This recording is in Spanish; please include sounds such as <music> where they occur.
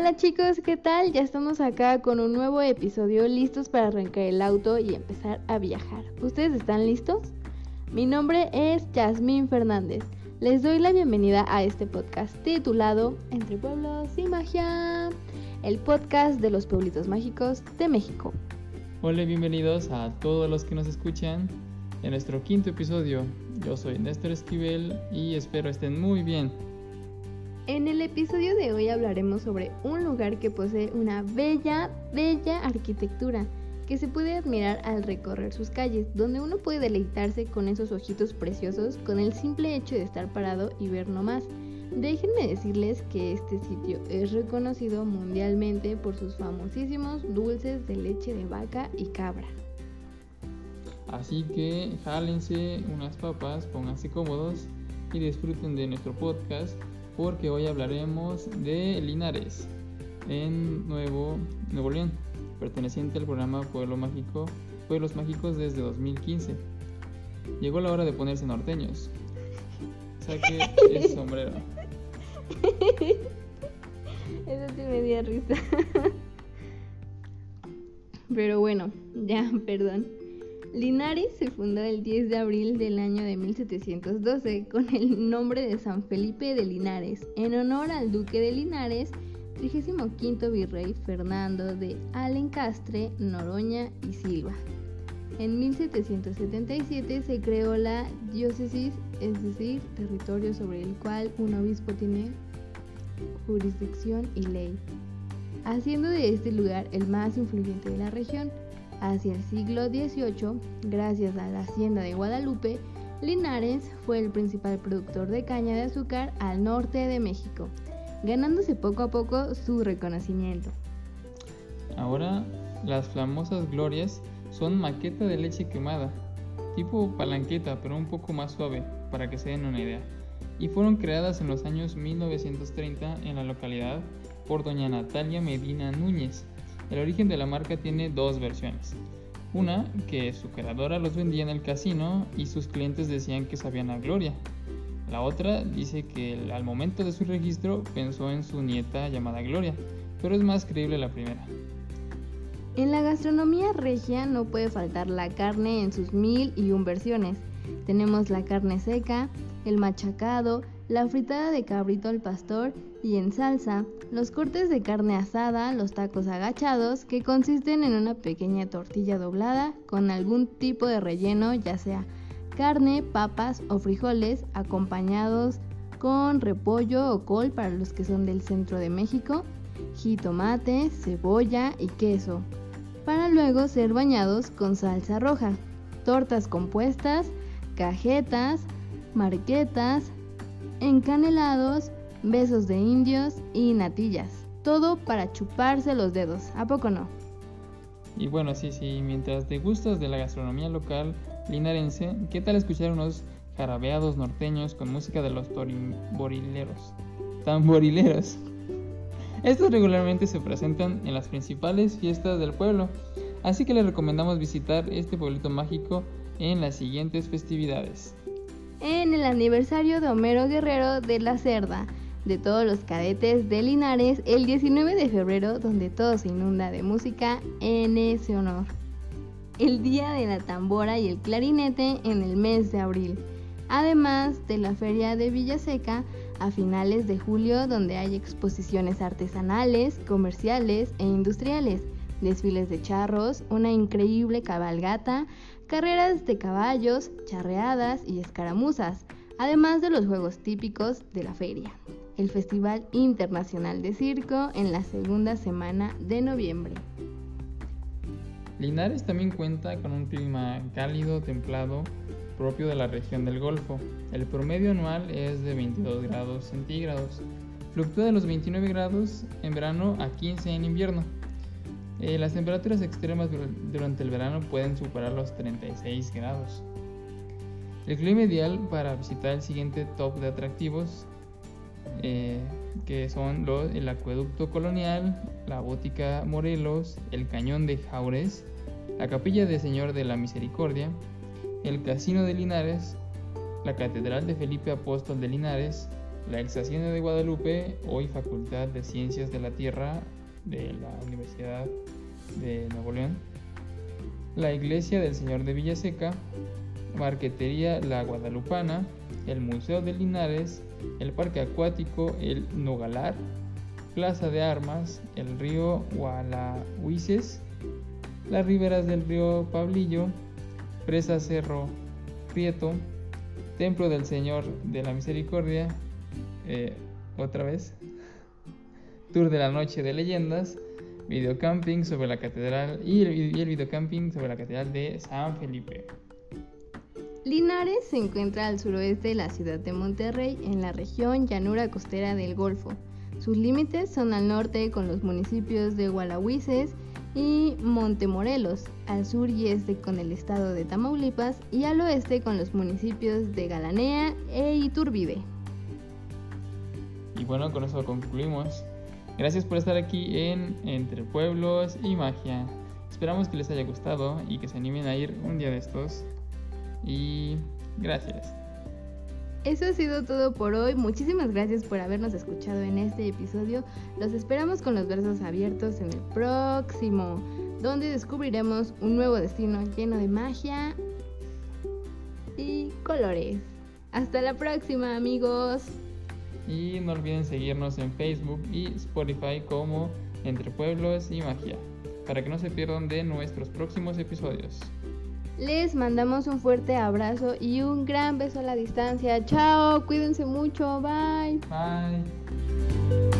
Hola chicos, ¿qué tal? Ya estamos acá con un nuevo episodio listos para arrancar el auto y empezar a viajar. ¿Ustedes están listos? Mi nombre es Yasmín Fernández. Les doy la bienvenida a este podcast titulado Entre Pueblos y Magia, el podcast de los pueblitos mágicos de México. Hola, bienvenidos a todos los que nos escuchan en nuestro quinto episodio. Yo soy Néstor Esquivel y espero estén muy bien. En el episodio de hoy hablaremos sobre un lugar que posee una bella, bella arquitectura que se puede admirar al recorrer sus calles, donde uno puede deleitarse con esos ojitos preciosos con el simple hecho de estar parado y ver nomás. Déjenme decirles que este sitio es reconocido mundialmente por sus famosísimos dulces de leche de vaca y cabra. Así que jálense unas papas, pónganse cómodos y disfruten de nuestro podcast porque hoy hablaremos de Linares en Nuevo, Nuevo León, perteneciente al programa Pueblo Mágico, Pueblos Mágicos desde 2015. Llegó la hora de ponerse norteños. Saque el <laughs> sombrero. Eso sí me dio risa. Pero bueno, ya, perdón. Linares se fundó el 10 de abril del año de 1712 con el nombre de San Felipe de Linares, en honor al duque de Linares, 35 virrey Fernando de Alencastre, Noroña y Silva. En 1777 se creó la diócesis, es decir, territorio sobre el cual un obispo tiene jurisdicción y ley, haciendo de este lugar el más influyente de la región. Hacia el siglo XVIII, gracias a la hacienda de Guadalupe, Linares fue el principal productor de caña de azúcar al norte de México, ganándose poco a poco su reconocimiento. Ahora, las famosas glorias son maqueta de leche quemada, tipo palanqueta, pero un poco más suave, para que se den una idea, y fueron creadas en los años 1930 en la localidad por doña Natalia Medina Núñez, el origen de la marca tiene dos versiones. Una, que su creadora los vendía en el casino y sus clientes decían que sabían a gloria. La otra dice que al momento de su registro pensó en su nieta llamada Gloria, pero es más creíble la primera. En la gastronomía regia no puede faltar la carne en sus mil y un versiones. Tenemos la carne seca, el machacado, la fritada de cabrito al pastor y en salsa, los cortes de carne asada, los tacos agachados, que consisten en una pequeña tortilla doblada con algún tipo de relleno, ya sea carne, papas o frijoles, acompañados con repollo o col para los que son del centro de México, jitomate, cebolla y queso, para luego ser bañados con salsa roja, tortas compuestas, cajetas, marquetas, encanelados, besos de indios y natillas. Todo para chuparse los dedos, ¿a poco no? Y bueno, sí, sí, mientras te gustas de la gastronomía local linarense, ¿qué tal escuchar unos jarabeados norteños con música de los tamborileros? Tamborileros. <laughs> Estos regularmente se presentan en las principales fiestas del pueblo, así que les recomendamos visitar este pueblito mágico en las siguientes festividades en el aniversario de Homero Guerrero de la Cerda, de todos los cadetes de Linares, el 19 de febrero, donde todo se inunda de música en ese honor. El día de la tambora y el clarinete en el mes de abril, además de la feria de Villaseca a finales de julio, donde hay exposiciones artesanales, comerciales e industriales desfiles de charros, una increíble cabalgata, carreras de caballos, charreadas y escaramuzas, además de los juegos típicos de la feria. El Festival Internacional de Circo en la segunda semana de noviembre. Linares también cuenta con un clima cálido, templado, propio de la región del Golfo. El promedio anual es de 22 grados centígrados. Fluctúa de los 29 grados en verano a 15 en invierno. Eh, las temperaturas extremas durante el verano pueden superar los 36 grados. El clima ideal para visitar el siguiente top de atractivos, eh, que son los, el acueducto colonial, la bótica Morelos, el cañón de Jaures, la capilla del Señor de la Misericordia, el casino de Linares, la catedral de Felipe Apóstol de Linares, la ex Hacienda de Guadalupe, hoy Facultad de Ciencias de la Tierra de la Universidad de Nuevo León, la Iglesia del Señor de Villaseca, Marquetería La Guadalupana, el Museo de Linares, el Parque Acuático El Nogalar, Plaza de Armas, el río Gualahuises, las riberas del río Pablillo, Presa Cerro Prieto, Templo del Señor de la Misericordia, eh, otra vez, <laughs> Tour de la Noche de Leyendas, Videocamping sobre la Catedral y el, y el videocamping sobre la Catedral de San Felipe. Linares se encuentra al suroeste de la ciudad de Monterrey, en la región llanura costera del Golfo. Sus límites son al norte con los municipios de Gualahuises y Montemorelos, al sur y este con el estado de Tamaulipas y al oeste con los municipios de Galanea e Iturbide. Y bueno, con eso concluimos. Gracias por estar aquí en Entre Pueblos y Magia. Esperamos que les haya gustado y que se animen a ir un día de estos. Y gracias. Eso ha sido todo por hoy. Muchísimas gracias por habernos escuchado en este episodio. Los esperamos con los brazos abiertos en el próximo, donde descubriremos un nuevo destino lleno de magia y colores. Hasta la próxima, amigos. Y no olviden seguirnos en Facebook y Spotify como Entre Pueblos y Magia, para que no se pierdan de nuestros próximos episodios. Les mandamos un fuerte abrazo y un gran beso a la distancia. Chao, cuídense mucho, bye. Bye.